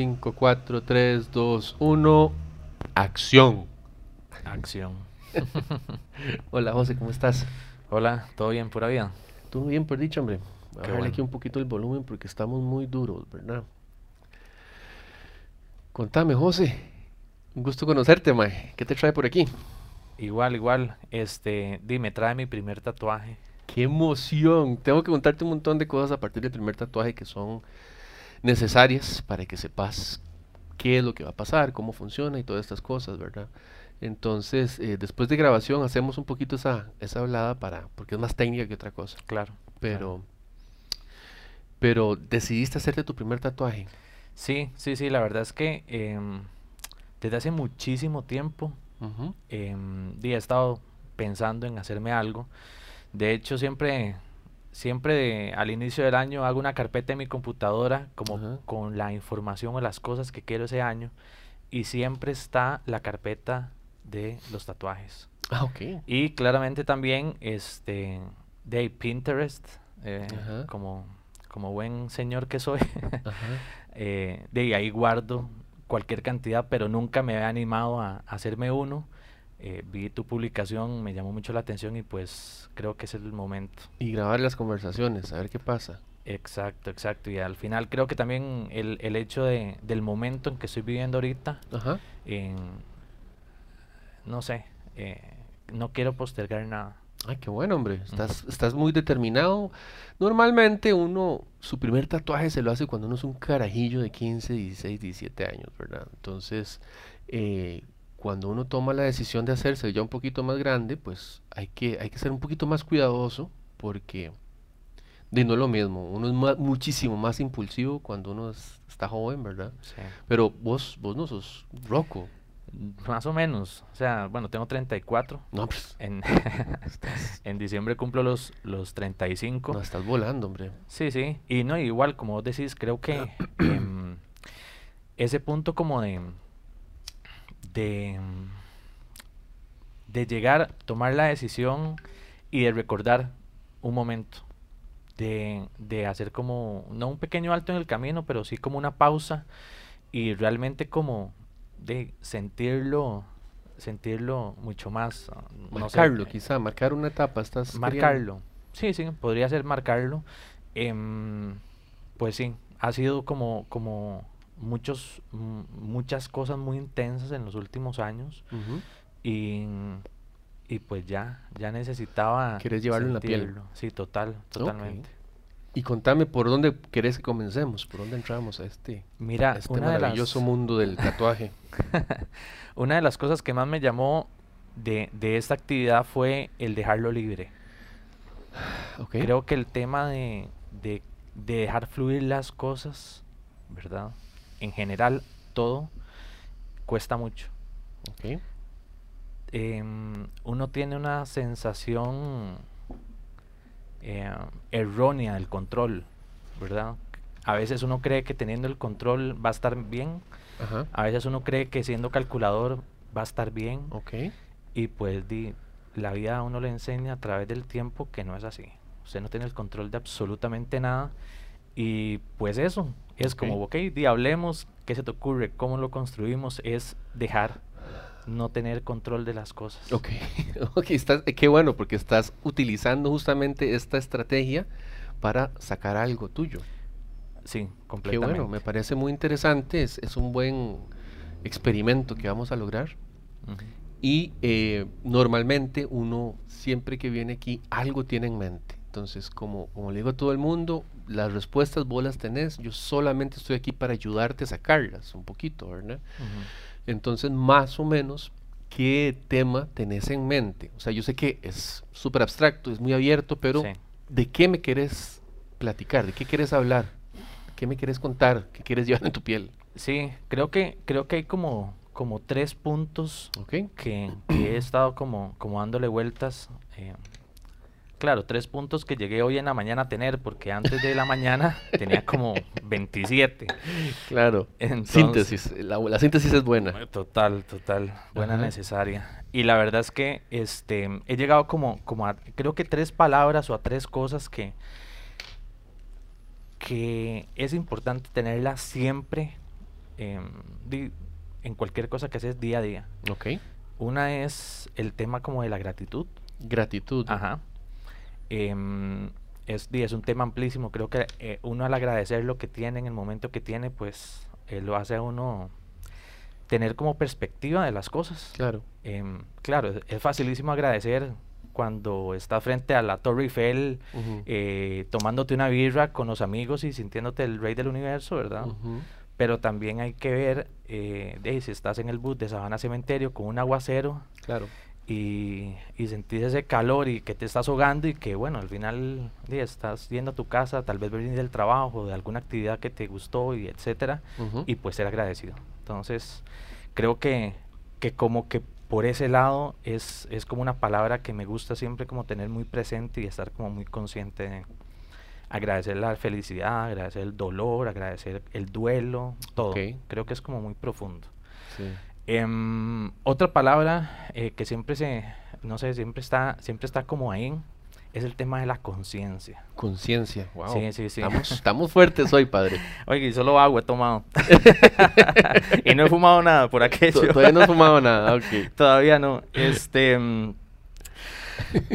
5, 4, 3, 2, 1. Acción. Acción. Hola José, ¿cómo estás? Hola, ¿todo bien, pura vida? Todo bien, por dicho, hombre. Voy a bajarle bueno. aquí un poquito el volumen porque estamos muy duros, ¿verdad? Contame, José. Un gusto conocerte, mae. ¿Qué te trae por aquí? Igual, igual. Este, dime, trae mi primer tatuaje. ¡Qué emoción! Tengo que contarte un montón de cosas a partir del primer tatuaje que son necesarias para que sepas qué es lo que va a pasar, cómo funciona y todas estas cosas, ¿verdad? Entonces, eh, después de grabación hacemos un poquito esa, esa hablada para, porque es más técnica que otra cosa. Claro. Pero, pero decidiste hacerte tu primer tatuaje. Sí, sí, sí, la verdad es que em, desde hace muchísimo tiempo em, di, he estado pensando en hacerme algo. De hecho, siempre, siempre de- al inicio del año hago una carpeta en mi computadora como Ajá. con la información o las cosas que quiero ese año y siempre está la carpeta de los tatuajes. Ah, ok. Y claramente también este de Pinterest, eh, como, como buen señor que soy, eh, de ahí guardo cualquier cantidad, pero nunca me había animado a, a hacerme uno. Eh, vi tu publicación, me llamó mucho la atención y pues creo que ese es el momento. Y grabar las conversaciones, a ver qué pasa. Exacto, exacto. Y al final creo que también el, el hecho de, del momento en que estoy viviendo ahorita, Ajá. en, no sé, eh, no quiero postergar nada. Ay, qué bueno, hombre. Estás, estás muy determinado. Normalmente uno, su primer tatuaje se lo hace cuando uno es un carajillo de 15, 16, 17 años, ¿verdad? Entonces, eh, cuando uno toma la decisión de hacerse ya un poquito más grande, pues hay que, hay que ser un poquito más cuidadoso porque de no es lo mismo. Uno es muchísimo más impulsivo cuando uno es- está joven, ¿verdad? Sí. Pero vos, vos no sos roco. Más o menos. O sea, bueno, tengo 34. No, pues, en diciembre cumplo los, los 35. no, estás volando, hombre. Sí, sí. Y no, igual, como vos decís, creo que em, ese punto como de, de, em, de llegar, tomar la decisión y de recordar un momento. De, de hacer como, no un pequeño alto en el camino, pero sí como una pausa y realmente como de sentirlo, sentirlo mucho más. ah, no Marcarlo, quizá, marcar una etapa. Estás queriendo- Marcarlo. Sí, sí, podría ser marcarlo. Em, pues sí, ha sido como, como muchos, m- muchas cosas muy intensas en los últimos años y, y pues ya, ya necesitaba Querés llevarlo en la piel. Sí, total, totalmente. Y contame por dónde querés que comencemos, por dónde entramos a este, Mira, a este una de las, maravilloso mundo del tatuaje. una de las cosas que más me llamó de, de esta actividad fue el dejarlo libre. Creo que el tema de, de- de dejar fluir las cosas, ¿verdad? En general, todo cuesta mucho. Em, uno tiene una sensación eh, errónea del control, ¿verdad? A veces uno cree que teniendo el control va a estar bien, Ajá. a veces uno cree que siendo calculador va a estar bien, y pues di, la vida a uno le enseña a través del tiempo que no es así. Usted no tiene el control de absolutamente nada. Y pues eso, es como, Ok. di, hablemos, ¿qué se te ocurre? ¿Cómo lo construimos? Es dejar no tener control de las cosas. Ok. Ok, estás, eh, qué bueno, porque estás utilizando justamente esta estrategia para sacar algo tuyo. Sí, Qué completamente. bueno, me parece muy interesante, es, es un buen experimento que vamos a lograr. Y eh, normalmente uno, siempre que viene aquí, algo tiene en mente. Entonces, como, como le digo a todo el mundo, las respuestas vos las tenés, yo solamente estoy aquí para ayudarte a sacarlas un poquito, ¿verdad? Entonces, más o menos, ¿qué tema tenés en mente? O sea, yo sé que es súper abstracto, es muy abierto, pero Sí. ¿de qué me querés platicar? ¿De qué querés hablar? ¿Qué me querés contar? ¿Qué quieres llevar en tu piel? Sí, creo que, creo que hay como, como tres puntos que he estado como, como dándole vueltas. eh, claro, tres puntos que llegué hoy en la mañana a tener, porque antes de la mañana tenía como 27. Claro. Entonces- Síntesis. La, la síntesis es buena. Eh, Total, total, buena, Ajá. necesaria. Y la verdad es que este he llegado como, como a, creo que tres palabras o a tres cosas que, que es importante tenerlas siempre em, en cualquier cosa que haces día a día. Ok. Una es el tema como de la gratitud. Gratitud. Ajá. Em, es, es un tema amplísimo. Creo que eh, uno al agradecer lo que tiene en el momento que tiene, pues eh, lo hace a uno tener como perspectiva de las cosas. Claro. Em, claro, es, facilísimo agradecer cuando estás frente a la Torre Eiffel eh, tomándote una birra con los amigos y sintiéndote el rey del universo, ¿verdad? Pero también hay que ver de, si estás en el bus de Sabana Cementerio con un aguacero. Claro y, y sentir ese calor y que te estás ahogando y que bueno, al final estás yendo a tu casa, tal vez venir del trabajo, de alguna actividad que te gustó y etcétera, y pues ser agradecido. Entonces, creo que, que como que por ese lado es, es como una palabra que me gusta siempre como tener muy presente y estar como muy consciente de agradecer la felicidad, agradecer el dolor, agradecer el duelo, todo. Creo que es como muy profundo. Sí. Em, otra palabra eh, que siempre se, no sé, siempre está, siempre está como ahí, es el tema de la conciencia. Conciencia, wow. Sí, sí, sí. Estamos, fuertes hoy, padre. Oye, solo agua he tomado. y no he fumado nada por aquello. Todavía no he fumado nada, ok. Todavía no. Este, em,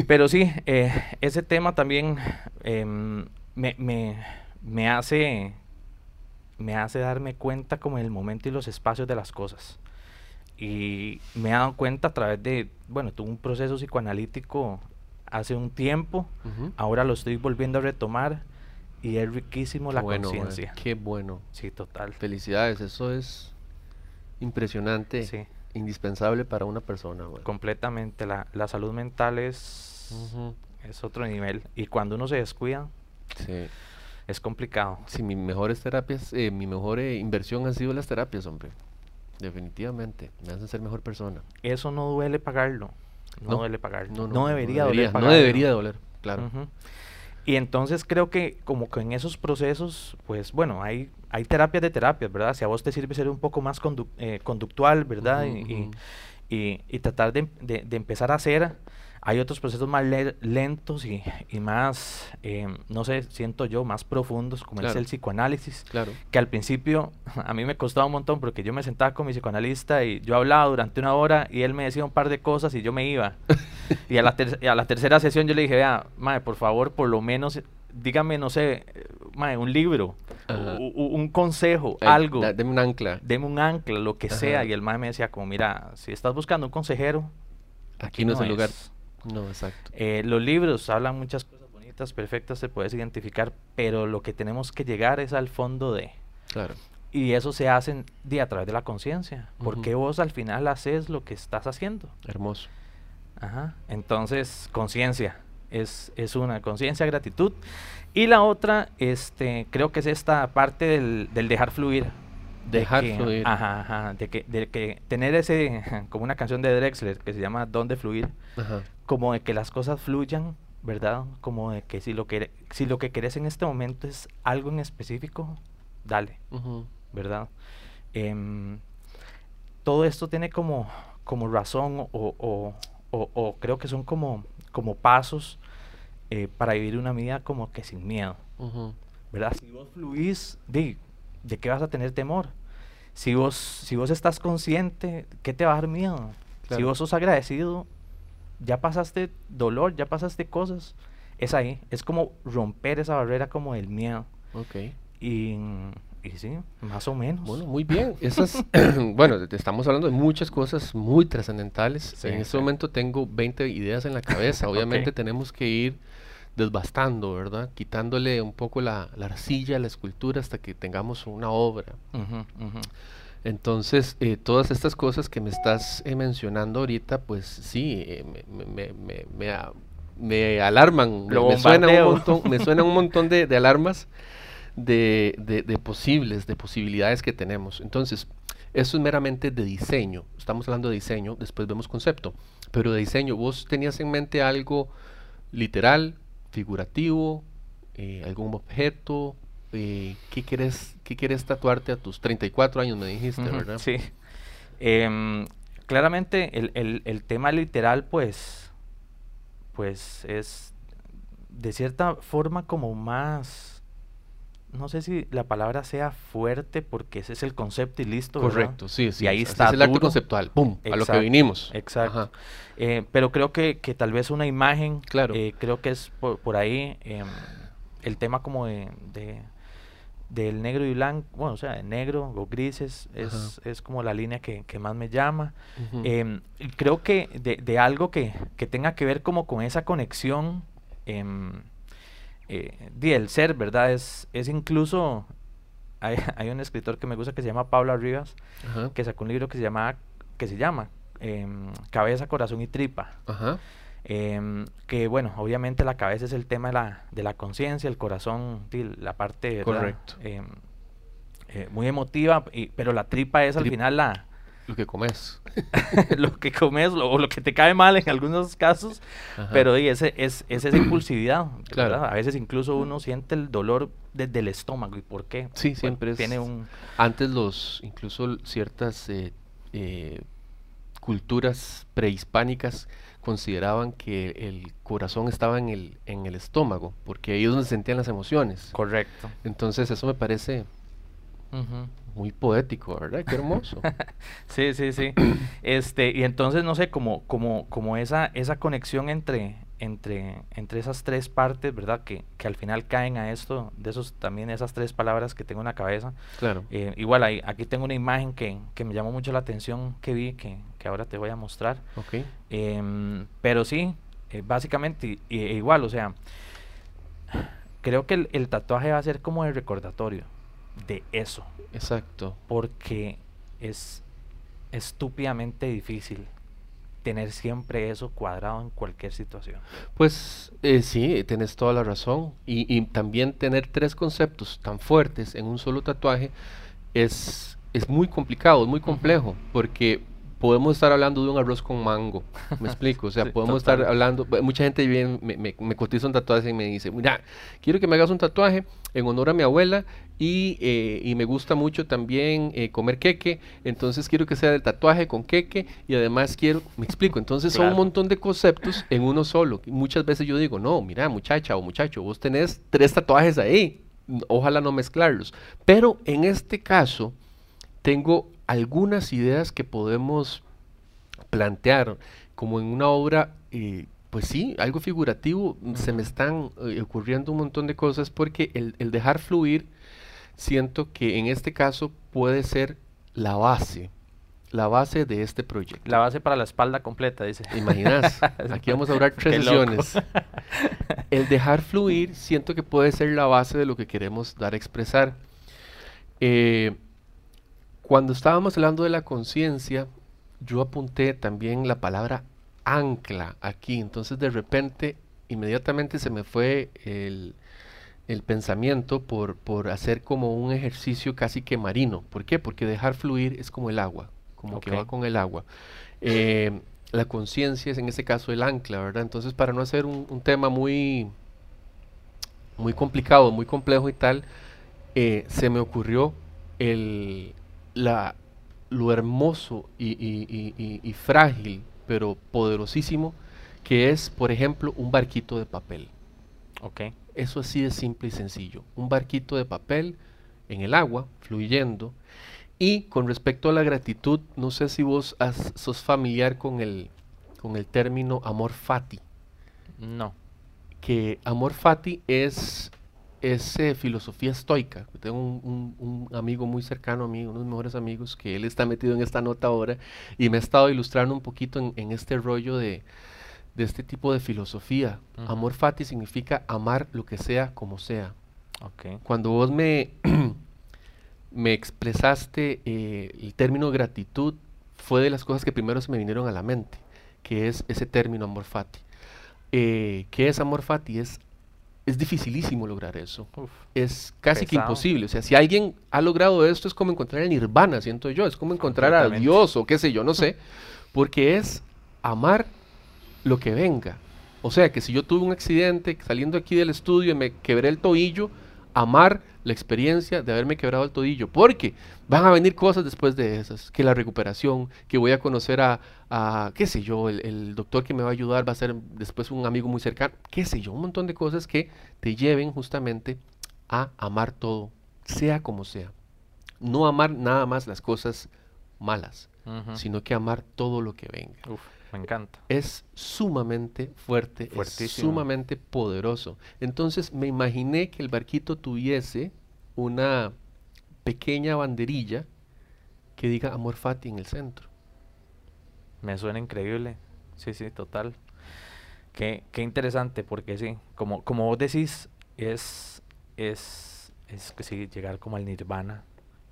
pero sí, eh, ese tema también em, me, me, me hace me hace darme cuenta como el momento y los espacios de las cosas. Y me he dado cuenta a través de, bueno, tuve un proceso psicoanalítico hace un tiempo, ahora lo estoy volviendo a retomar y es riquísimo la conciencia. Qué bueno. Sí, total. Felicidades, eso es impresionante, sí. indispensable para una persona. Completamente, la, la, salud mental es, es otro nivel y cuando uno se descuida, sí. es complicado. Sí, mis mejores terapias, eh, mi mejor eh, inversión han sido las terapias, hombre. Definitivamente, me hacen ser mejor persona. Eso no duele pagarlo. No, duele pagarlo. No, debería, doler. No debería doler, claro. Y entonces creo que como que en esos procesos, pues bueno, hay, hay terapias de terapias, ¿verdad? Si a vos te sirve ser un poco más eh, conductual, ¿verdad? y, y, y, tratar de, de, de, empezar a hacer hay otros procesos más lentos y, y más, eh, no sé, siento yo, más profundos, como es el psicoanálisis. Claro. Que al principio a mí me costaba un montón porque yo me sentaba con mi psicoanalista y yo hablaba durante una hora y él me decía un par de cosas y yo me iba. y, a la a la tercera sesión yo le dije, vea, mae, por favor, por lo menos dígame, no sé, mae, un libro, un consejo, eh, algo. deme un ancla. Deme un ancla, lo que sea. Y el mae me decía como, mira, si estás buscando un consejero, aquí, no, es el lugar. No, exacto. Eh, los libros hablan muchas cosas bonitas, perfectas, se puedes identificar, pero lo que tenemos que llegar es al fondo de. Claro. Y eso se hace de, a través de la conciencia, porque vos al final haces lo que estás haciendo. Hermoso. Ajá. Entonces, conciencia es, es una conciencia, gratitud. Y la otra, este, creo que es esta parte del, del dejar fluir. Dejar fluir. Ajá, ajá, de que, de que tener ese, como una canción de Drexler que se llama Donde fluir, ajá como de que las cosas fluyan, ¿verdad? Como de que si lo que, si lo que querés en este momento es algo en específico, dale, ¿verdad? Em, todo esto tiene como, como razón o, o, creo que son como, como pasos eh, para vivir una vida como que sin miedo, ¿verdad? Si vos fluís, ¿de, ¿de qué vas a tener temor? Si vos, si vos estás consciente, ¿qué te va a dar miedo? Si vos sos agradecido, ya pasaste dolor, ya pasaste cosas, es ahí, es como romper esa barrera como del miedo. Ok. Y, y sí, más o menos. Bueno, muy bien. Esas, bueno, estamos hablando de muchas cosas muy trascendentales. en este momento tengo 20 ideas en la cabeza. Obviamente tenemos que ir desbastando, ¿verdad? Quitándole un poco la, la, arcilla a la escultura hasta que tengamos una obra. Entonces, eh, todas estas cosas que me estás eh, mencionando ahorita, pues sí, eh, me, me, me, alarman, me, suena un montón, me suenan un montón de, alarmas de, de, posibles, de posibilidades que tenemos. Entonces, eso es meramente de diseño, estamos hablando de diseño, después vemos concepto, pero de diseño, ¿vos tenías en mente algo literal, figurativo, algún objeto, eh, ¿qué, quieres, ¿qué quieres tatuarte a tus 34 años, me dijiste, verdad? Sí. Em, claramente el, el, el, tema literal, pues, pues es de cierta forma como más, no sé si la palabra sea fuerte porque ese es el concepto y listo. Correcto, sí, sí. Y ahí está. Es el acto conceptual, ¡pum! a lo que Exacto, vinimos. Exacto. Eh, pero creo que, que tal vez una imagen, Claro. eh, creo que es por, por ahí em, el tema como de, de- del negro y blanco, bueno, o sea, de negro o grises, es, es como la línea que, que más me llama. Em, creo que de, de algo que, que tenga que ver como con esa conexión em, eh, del ser, ¿verdad? Es, es incluso, hay, hay un escritor que me gusta que se llama Pablo Rivas, que sacó un libro que se llama, que se llama em, Cabeza, Corazón y Tripa. Ajá. Em, que bueno, obviamente la cabeza es el tema de la, de la conciencia, el corazón, sí, la parte. Correcto. Em, eh, muy emotiva, y- pero la tripa es al final la, Lo que comes. lo que comes lo- o lo que te cae mal en algunos casos, Ajá. pero y ese, es, es esa impulsividad. Claro. A veces incluso uno siente el dolor desde el estómago. ¿Y por qué? Sí, Bueno, siempre es- Tiene un... Antes los, incluso ciertas eh, eh, culturas prehispánicas consideraban que el corazón estaba en el, en el estómago, porque ahí es donde sentían las emociones. Correcto. Entonces eso me parece muy poético, ¿verdad? Qué hermoso. Sí, sí, sí. Este, y entonces, no sé, como, como, como esa, esa conexión entre, entre, entre esas tres partes, ¿verdad? Que, que al final caen a esto, de esos también esas tres palabras que tengo en la cabeza. claro. Eh, igual ahí, aquí tengo una imagen que, que me llamó mucho la atención que vi, que, que ahora te voy a mostrar. Em, pero sí, eh, básicamente i- igual, o sea, creo que el, el tatuaje va a ser como el recordatorio de eso, Exacto. porque es estúpidamente difícil tener siempre eso cuadrado en cualquier situación. Pues eh, sí, tenés toda la razón. Y, y también tener tres conceptos tan fuertes en un solo tatuaje es, es muy complicado, es muy complejo, porque podemos estar hablando de un arroz con mango, me explico, o sea, Sí, podemos estar hablando, mucha gente viene, me, me, me cotiza un tatuaje y me dice, mira, quiero que me hagas un tatuaje en honor a mi abuela y, eh, y me gusta mucho también eh, comer queque, entonces quiero que sea del tatuaje con queque y además quiero, me explico, entonces son un montón de conceptos en uno solo. Muchas veces yo digo, no, mira, muchacha o muchacho, vos tenés tres tatuajes ahí, ojalá no mezclarlos. Pero en este caso, tengo algunas ideas que podemos plantear como en una obra, eh, pues sí, algo figurativo, mm, se me están eh, ocurriendo un montón de cosas porque el, el dejar fluir, siento que en este caso puede ser la base, la base de este proyecto. La base para la espalda completa, dice. ¿Te imaginas? Aquí vamos a durar tres sesiones. El dejar fluir siento que puede ser la base de lo que queremos dar a expresar. Eh, cuando estábamos hablando de la conciencia, yo apunté también la palabra ancla aquí. Entonces de repente, inmediatamente se me fue el, el pensamiento por, por hacer como un ejercicio casi que marino. ¿Por qué? Porque dejar fluir es como el agua, como que va con el agua. Eh, la conciencia es en este caso el ancla, ¿verdad? Entonces para no hacer un, un tema muy, muy complicado, muy complejo y tal, eh, se me ocurrió el, la, lo hermoso y, y- y- y- y frágil, pero poderosísimo, que es, por ejemplo, un barquito de papel. Ok. Eso así de simple y sencillo. Un barquito de papel en el agua, fluyendo. Y con respecto a la gratitud, no sé si vos has- sos familiar con el, con el término amor fati. No. Que amor fati es, es eh, filosofía estoica. Tengo un, un- un amigo muy cercano a mí, uno de mis mejores amigos, que él está metido en esta nota ahora y me ha estado ilustrando un poquito en, en este rollo de, de este tipo de filosofía. Amor fati significa amar lo que sea como sea. Cuando vos me, me expresaste eh, el término gratitud, fue de las cosas que primero se me vinieron a la mente, que es ese término amor fati. Eh, ¿Qué es amor fati? Es, es dificilísimo lograr eso. Uf. Es casi que imposible. O sea, si alguien ha logrado esto, es como encontrar el nirvana, siento yo. Es como encontrar a. Dios o qué sé yo, no sé. Porque es amar lo que venga. O sea, que si yo tuve un accidente saliendo aquí del estudio y me quebré el tobillo, amar la experiencia de haberme quebrado el tobillo. Porque van a venir cosas después de esas. Que la recuperación, que voy a conocer a, a qué sé yo, el, el doctor que me va a ayudar va a ser después un amigo muy cercano. Qué sé yo, un montón de cosas que te lleven justamente a amar todo, sea como sea. No amar nada más las cosas malas, sino que amar todo lo que venga. Uf, me encanta. Es sumamente fuerte, es sumamente poderoso. Entonces me imaginé que el barquito tuviese una pequeña banderilla que diga Amor Fati en el centro. Me suena increíble. Sí, sí, total. Qué, qué interesante, porque sí, como, como vos decís, es, es, es sí, llegar como al nirvana.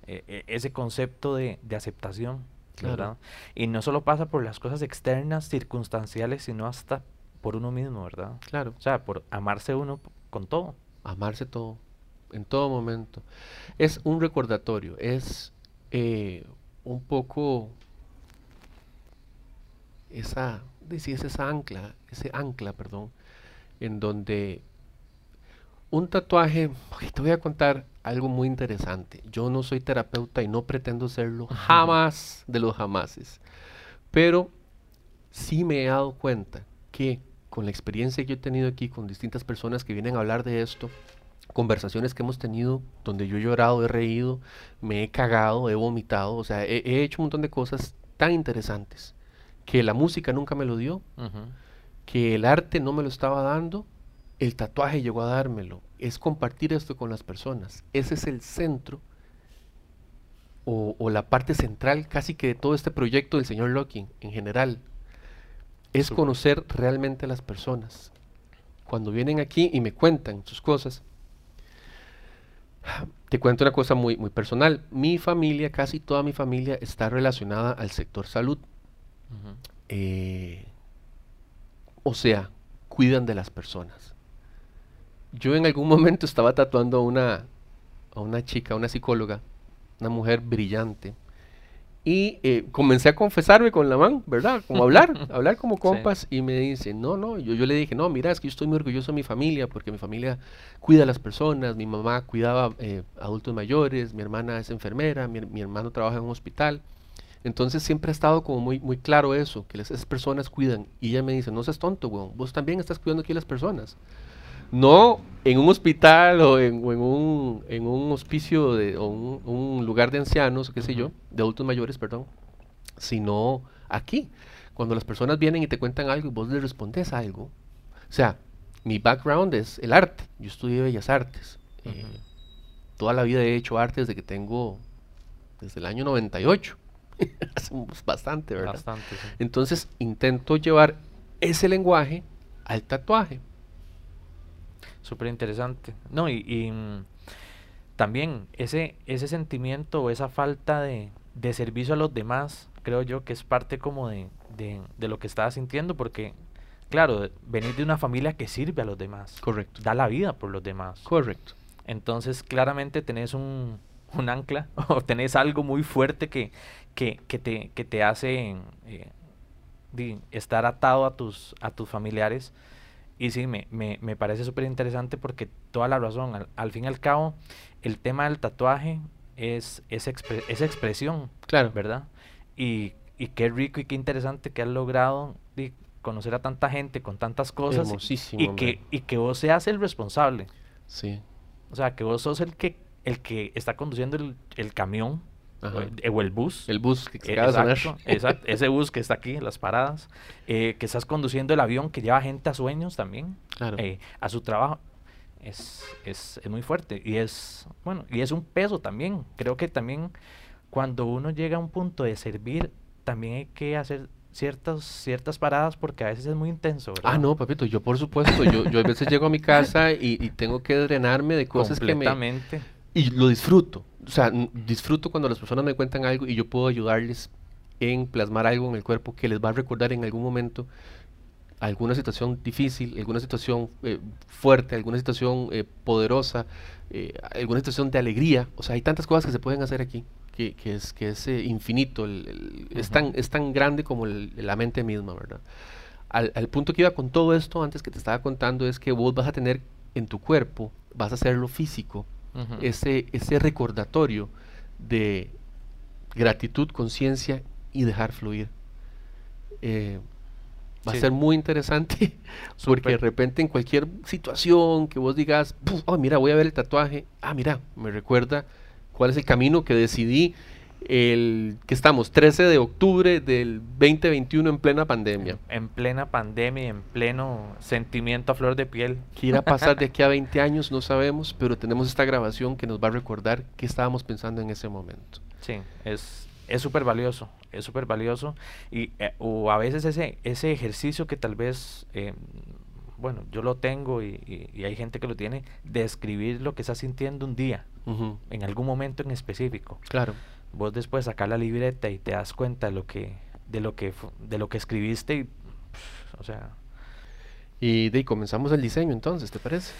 eh, eh, ese concepto de, de aceptación, Claro. ¿verdad? Y no solo pasa por las cosas externas, circunstanciales, sino hasta por uno mismo, ¿verdad? Claro, O sea, por amarse uno con todo. amarse todo, en todo momento. Es un recordatorio, es eh, un poco esa, es esa ancla, ese ancla, perdón, en donde un tatuaje, te voy a contar algo muy interesante. Yo no soy terapeuta y no pretendo serlo jamás de los jamases, pero sí me he dado cuenta que con la experiencia que yo he tenido aquí con distintas personas que vienen a hablar de esto, conversaciones que hemos tenido donde yo he llorado, he reído, me he cagado, he vomitado, o sea, he, he hecho un montón de cosas tan interesantes que la música nunca me lo dio, que el arte no me lo estaba dando, el tatuaje llegó a dármelo. Es compartir esto con las personas. Ese es el centro o, o la parte central casi que de todo este proyecto del señor Locking en general. Es conocer realmente a las personas. Cuando vienen aquí y me cuentan sus cosas, te cuento una cosa muy, muy personal. Mi familia, casi toda mi familia, está relacionada al sector salud. Eh, o sea, cuidan de las personas. Yo en algún momento estaba tatuando a una, a una chica, a una psicóloga, una mujer brillante. Y eh, comencé a confesarme con la man, ¿verdad? Como hablar, hablar como compas. Y me dice, no, no, yo, yo le dije, no, mira, es que yo estoy muy orgulloso de mi familia, porque mi familia cuida a las personas, mi mamá cuidaba eh, adultos mayores, mi hermana es enfermera, mi, mi hermano trabaja en un hospital. Entonces siempre ha estado como muy, muy claro eso, que las- esas personas cuidan. Y ella me dice, no seas tonto, weón, vos también estás cuidando aquí a las personas. No en un hospital o en, o en un, en un hospicio de, o un, un lugar de ancianos, qué sé yo, de adultos mayores, perdón, sino aquí. Cuando las personas vienen y te cuentan algo y vos les respondes algo. O sea, mi background es el arte. Yo estudié Bellas Artes. Eh, toda la vida he hecho arte desde que tengo, desde el año 98. Hace bastante, ¿verdad? Bastante, sí. Entonces intento llevar ese lenguaje al tatuaje. Súper interesante. No, y, y, mm, también ese, ese sentimiento o esa falta de, de servicio a los demás, creo yo que es parte como de, de, de lo que estaba sintiendo, porque, claro, venir de una familia que sirve a los demás, Correcto. da la vida por los demás. Correcto. Entonces, claramente tenés un, un ancla o tenés algo muy fuerte que, que, que te, que te hace eh, estar atado a tus, a tus familiares. Y sí, me, me, me parece súper interesante porque toda la razón, al, al fin y al cabo, el tema del tatuaje es, es, expre- es expresión, Claro. ¿verdad? Y, y qué rico y qué interesante que has logrado conocer a tanta gente con tantas cosas Hermosísimo. y hombre. que, y que vos seas el responsable. Sí. O sea, que vos sos el que, el que está conduciendo el, el camión el, o el bus. El bus que Eh, acaba de sonar. exacto, exacto, ese bus que está aquí en las paradas. eh, que estás conduciendo el avión que lleva gente a sueños también, Claro. eh, a su trabajo. Es, es, es muy fuerte y es, bueno, y es un peso también. Creo que también cuando uno llega a un punto de servir, también hay que hacer ciertas, ciertas paradas porque a veces es muy intenso, Ah, ¿verdad? no, papito, yo por supuesto, yo, yo a veces llego a mi casa y, y tengo que drenarme de cosas que me... Y lo disfruto. O sea, disfruto cuando las personas me cuentan algo y yo puedo ayudarles en plasmar algo en el cuerpo que les va a recordar en algún momento alguna situación difícil, alguna situación eh, fuerte, alguna situación eh, poderosa, eh, alguna situación de alegría. O sea, hay tantas cosas que se pueden hacer aquí que, que es, que es infinito, el- el- es, tan, es tan grande como el- la mente misma, ¿verdad? Al, al punto que iba con todo esto antes que te estaba contando es que vos vas a tener en tu cuerpo, vas a hacerlo físico, Ese, ese recordatorio de gratitud, conciencia y dejar fluir. Eh, Va a ser muy interesante porque de repente en cualquier situación que vos digas, "Puf, oh, mira, voy a ver el tatuaje. Ah, mira, me recuerda cuál es el camino que decidí el que estamos 13 de octubre del 2021 en plena pandemia. En plena pandemia y en pleno sentimiento a flor de piel. ¿Qué irá a pasar de aquí a 20 años? No sabemos, pero tenemos esta grabación que nos va a recordar qué estábamos pensando en ese momento. Sí, es es súper valioso, es súper valioso. Y, eh, o a veces ese, ese ejercicio que tal vez, eh, bueno, yo lo tengo y, y- y hay gente que lo tiene, de escribir lo que estás sintiendo un día, Ujú, en algún momento en específico. Claro. Vos después sacas la libreta y te das cuenta de lo que, de lo que, de lo que escribiste y, pff, o sea, Y de ahí comenzamos el diseño entonces, ¿te parece?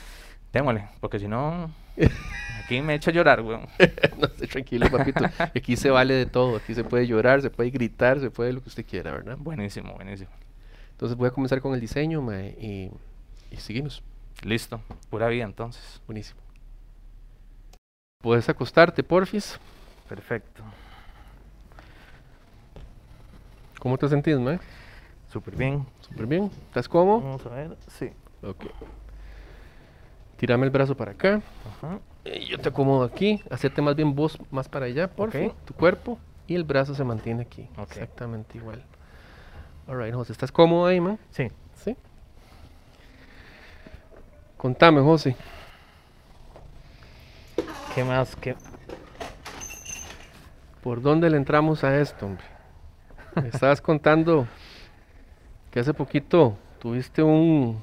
démosle, porque si no, aquí me echo a llorar, weón. no, tranquilo, papito. Aquí se vale de todo. Aquí se puede llorar, se puede gritar, se puede lo que usted quiera, ¿verdad? Buenísimo, buenísimo. Entonces voy a comenzar con el diseño mae, y, y seguimos. Listo, pura vida entonces. Buenísimo. Puedes acostarte, porfis. Perfecto. ¿Cómo te sentís, mae? Súper bien. Súper bien. ¿Estás cómodo? Vamos a ver, sí. Ok. Tírame el brazo para acá. Ajá. Y yo te acomodo aquí. Hacerte más bien vos más para allá, porfi. Ok. Tu cuerpo. Y el brazo se mantiene aquí. Exactamente igual. Alright, José. ¿Estás cómodo ahí, man? Sí. Sí. Contame, José. ¿Qué más? ¿Qué? ¿Por dónde le entramos a esto, hombre? Me estabas contando que hace poquito tuviste un,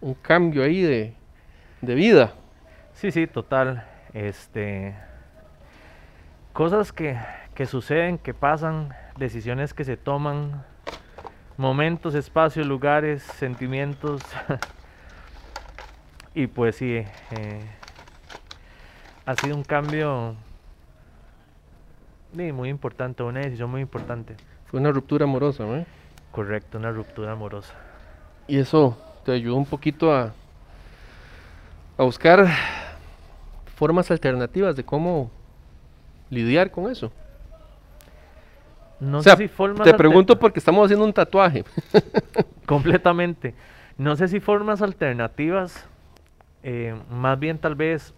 un cambio ahí de, de vida. Sí, sí, total. Este. Cosas que, que suceden, que pasan, decisiones que se toman, momentos, espacios, lugares, sentimientos. y pues sí, eh, ha sido un cambio sí, muy importante, una decisión muy importante. Fue una ruptura amorosa, ¿no? Correcto, una ruptura amorosa. Y eso te ayudó un poquito a, a buscar formas alternativas de cómo lidiar con eso. No o sea, sé si formas te pregunto porque estamos haciendo un tatuaje. Completamente. No sé si formas alternativas, eh, más bien tal vez,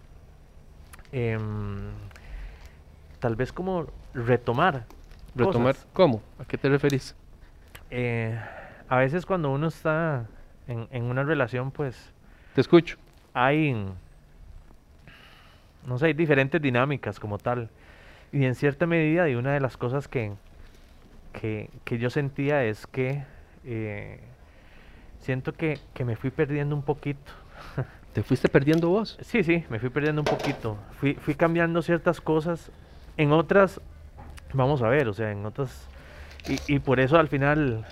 em, tal vez como retomar. Retomar, cosas. ¿cómo? ¿A qué te referís? Eh, a veces cuando uno está en, en una relación, pues Te escucho. hay, no sé, hay diferentes dinámicas como tal. Y en cierta medida, y una de las cosas que, que, que yo sentía es que eh, siento que, que me fui perdiendo un poquito. ¿Te fuiste perdiendo vos? Sí, sí, me fui perdiendo un poquito. Fui, fui cambiando ciertas cosas. En otras, vamos a ver, o sea, en otras... Y, y por eso al final,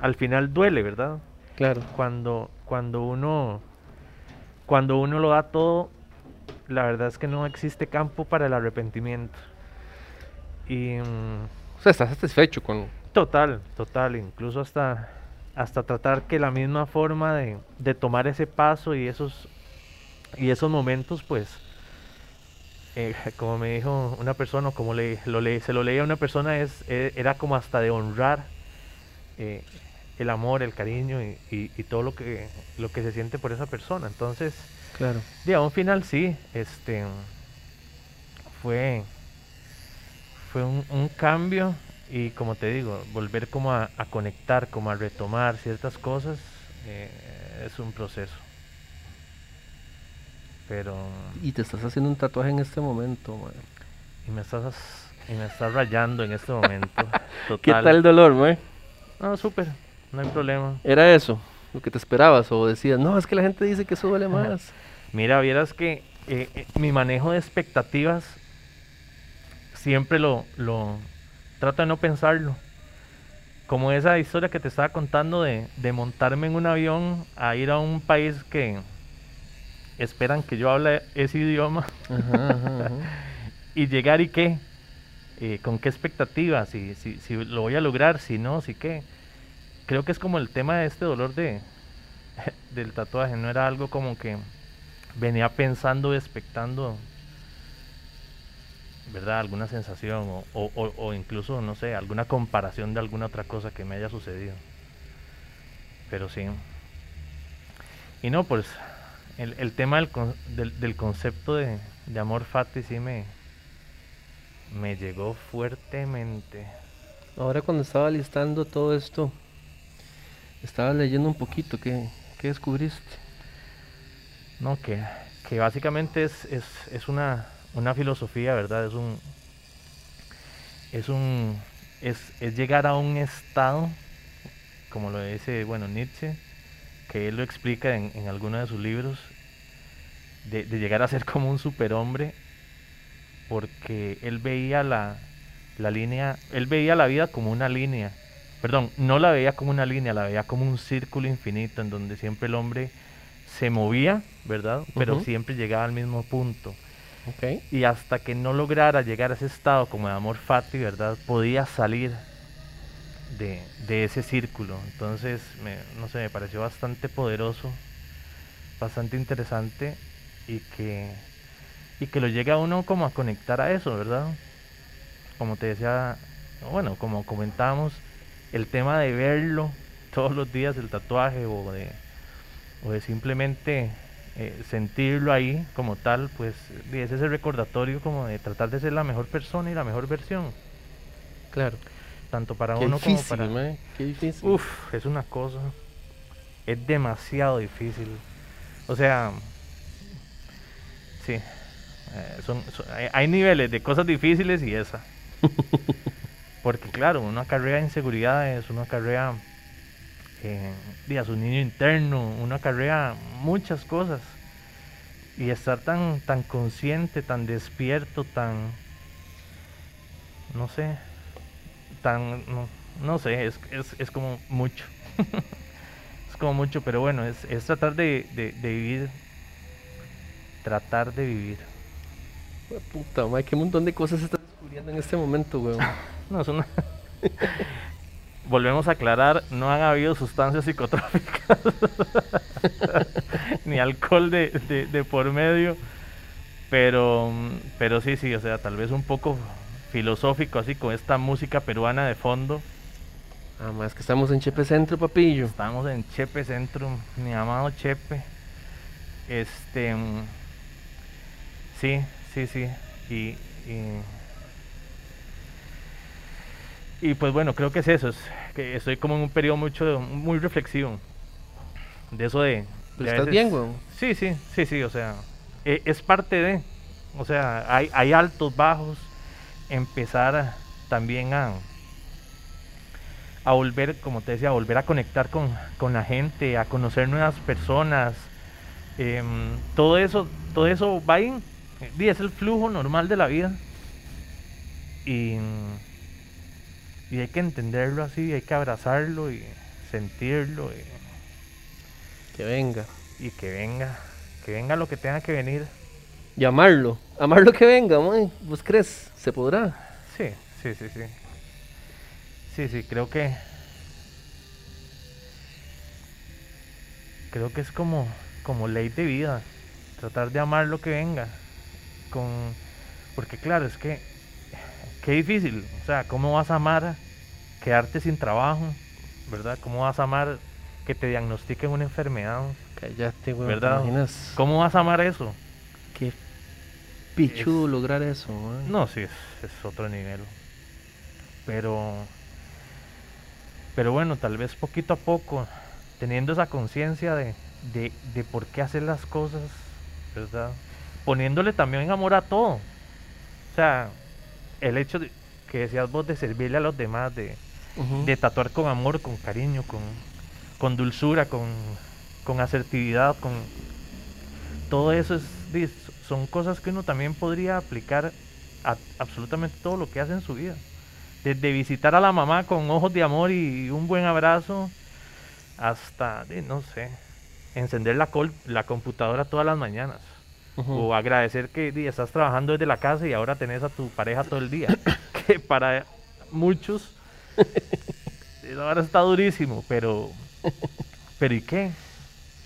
al final duele, ¿verdad? Claro. Cuando, cuando uno, cuando uno lo da todo, la verdad es que no existe campo para el arrepentimiento. Y mm, O sea, estás satisfecho con... total, total, incluso hasta, hasta tratar que la misma forma de, de tomar ese paso y esos, y esos momentos, pues, eh, como me dijo una persona, o como le, lo le- se lo leía a una persona, es, e- era como hasta de honrar eh, el amor, el cariño y, y- y todo lo que, lo que se siente por esa persona. Entonces, Claro. a un final sí, este fue fue un, un cambio y como te digo, volver como a, a conectar, como a retomar ciertas cosas eh, es un proceso. Pero Y te estás haciendo un tatuaje en este momento, man. y me estás y me estás rayando en este momento. Total. ¿Qué tal el dolor, man? No, súper, no hay problema. ¿Era eso? ¿Lo que te esperabas? ¿O decías, no, es que la gente dice que eso duele más? Mira, vieras que eh, eh, mi manejo de expectativas siempre lo, lo trato de no pensarlo. Como esa historia que te estaba contando de, de montarme en un avión a ir a un país que esperan que yo hable ese idioma Ajá, ajá, ajá. y llegar y qué, Eh, con qué expectativas, si, si, si lo voy a lograr, si no, si qué. Creo que es como el tema de este dolor de, del tatuaje, no era algo como que venía pensando, expectando, ¿verdad? Alguna sensación o, o, o- o incluso, no sé, alguna comparación de alguna otra cosa que me haya sucedido. pero sí. Y no, pues el, el tema del, con- del, del concepto de, de amor fati sí me, me llegó fuertemente. Ahora cuando estaba listando todo esto, estaba leyendo un poquito, ¿qué, qué descubriste? No, que, que básicamente es, es, es una, una filosofía, ¿verdad? Es un. Es un. Es, es llegar a un estado, como lo dice, bueno, Nietzsche, que él lo explica en, en alguno de sus libros, de, de llegar a ser como un superhombre, porque él veía la, la línea, él veía la vida como una línea, perdón, no la veía como una línea, la veía como un círculo infinito en donde siempre el hombre se movía, ¿verdad? Pero siempre llegaba al mismo punto. Ok. Y hasta que no lograra llegar a ese estado como de amor fati, ¿verdad? Podía salir de, de ese círculo. Entonces, me, no sé, me pareció bastante poderoso, bastante interesante y que, y que lo llega a uno como a conectar a eso, ¿verdad? Como te decía, bueno, como comentábamos, el tema de verlo todos los días, el tatuaje o de, o de simplemente eh, sentirlo ahí como tal, pues ese es el recordatorio como de tratar de ser la mejor persona y la mejor versión, Claro. Tanto para Qué uno difícil, como para... Qué difícil. Uf, es una cosa, es demasiado difícil. O sea, sí, eh, son, son- hay, hay niveles de cosas difíciles y esa. Porque claro, uno acarrea inseguridades, uno acarrea eh, su niño interno, uno acarrea muchas cosas. Y estar tan, tan consciente, tan despierto, tan, no sé, tan, no, no sé, es, es, es como mucho. es como mucho, pero bueno, es, es tratar de, de, de vivir, tratar de vivir. Puta, mae, qué montón de cosas se están descubriendo en este momento, weón. No, es una... Volvemos a aclarar, no han habido sustancias psicotrópicas ni alcohol de, de- de por medio, pero, pero sí, sí, o sea, tal vez un poco filosófico así con esta música peruana de fondo. Ah, es que estamos en Chepe Centro, papillo. Estamos en Chepe Centro, mi amado Chepe. Este. mm, Sí, sí, sí. Y. Y, y pues bueno, creo que es eso. Es que estoy como en un periodo mucho, muy reflexivo. De eso de. Pero de a estás veces- bien, weón. Sí, sí, sí, sí, o sea, e- es parte de, o sea, hay, hay altos, bajos, empezar también a, a volver, como te decía, a volver a conectar con, con la gente, a conocer nuevas personas, em, todo eso, todo eso va y es el flujo normal de la vida, y, y hay que entenderlo así, hay que abrazarlo y sentirlo, y, Que venga. y que venga, que venga lo que tenga que venir. Y amarlo. Amarlo que venga, mae. ¿Vos crees? ¿Se podrá? Sí, sí, sí, sí. Sí, sí, creo que. Creo que es como, como ley de vida. Tratar de amar lo que venga. Con. Porque claro, es que. Qué difícil. O sea, ¿cómo vas a amar quedarte sin trabajo? ¿Verdad? ¿Cómo vas a amar que te diagnostiquen una enfermedad? Cállate, weón. ¿Verdad? ¿Cómo vas a amar eso? Pichudo lograr eso, mae. No, sí, es, es otro nivel. Pero, pero bueno, tal vez poquito a poco, teniendo esa conciencia de, de, de por qué hacer las cosas, ¿verdad? Poniéndole también amor a todo. O sea, el hecho de, que decías vos de servirle a los demás, de, de tatuar con amor, con cariño, con, con dulzura, con, con asertividad, con todo eso es, son cosas que uno también podría aplicar a absolutamente todo lo que hace en su vida. Desde visitar a la mamá con ojos de amor y un buen abrazo, hasta, no sé, encender la, col- la computadora todas las mañanas. O agradecer que estás trabajando desde la casa y ahora tenés a tu pareja todo el día. que para muchos ahora está durísimo, pero pero ¿y qué?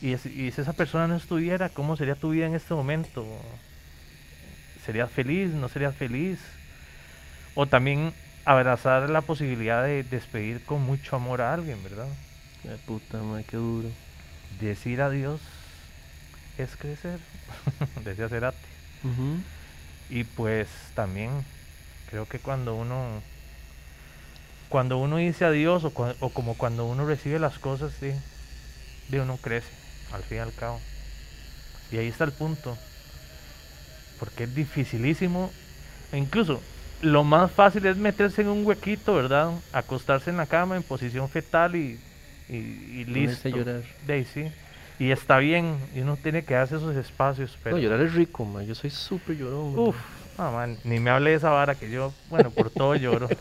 ¿Y, es- y si esa persona no estuviera, cómo sería tu vida en este momento? ¿Serías feliz? ¿No serías feliz? O también abrazar la posibilidad de despedir con mucho amor a alguien, ¿verdad? Ay, puta, mae, qué duro. Decir adiós es crecer, decía Cerati. Ujú. Y pues también creo que cuando uno cuando uno dice adiós o, o como cuando uno recibe las cosas de, de uno crece, al fin y al cabo. Y ahí está el punto. Porque es dificilísimo. E incluso lo más fácil es meterse en un huequito, ¿verdad? Acostarse en la cama en posición fetal y, y, y listo. llorar. Sí. Y está bien, y uno tiene que darse esos espacios. Pero... No, llorar es rico, mae. Yo soy súper llorón. Uf, no, man, ni me hable de esa vara que yo, bueno, por todo lloro.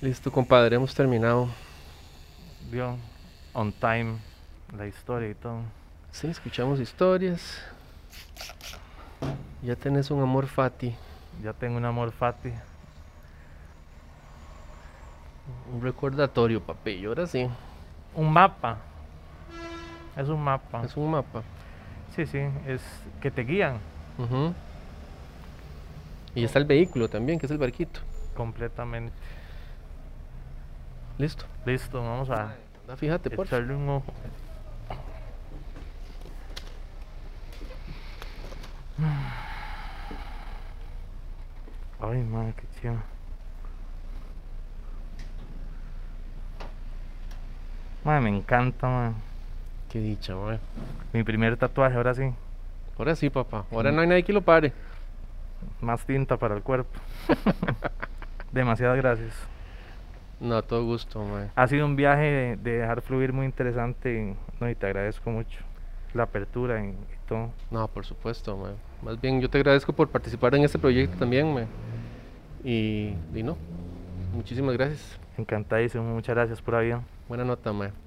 Listo, compadre, hemos terminado. Vio, on time, la historia y todo. Sí, escuchamos historias. Ya tenés un amor fati, Ya tengo un amor fati. un recordatorio. Y ahora sí, Un mapa. Es un mapa. es un mapa. Sí, sí, es que te guían. Y está el vehículo también, que es el barquito. completamente. Listo. Listo, vamos a Ah, fíjate, por echarle un ojo. Ay, madre, qué chido. Madre, me encanta, madre. Qué dicha, mae. Mi primer tatuaje, ahora sí. Ahora sí, papá. Ahora no hay nadie que lo pare. Más tinta para el cuerpo. Demasiadas gracias. No, a todo gusto, mae. Ha sido un viaje de, de dejar fluir muy interesante. No, y te agradezco mucho la apertura y, y todo. No, por supuesto, mae. Más bien, yo te agradezco por participar en este proyecto también, mae. Y, y no, muchísimas gracias. Encantadísimo. Muchas gracias por avión. Buena nota, mae.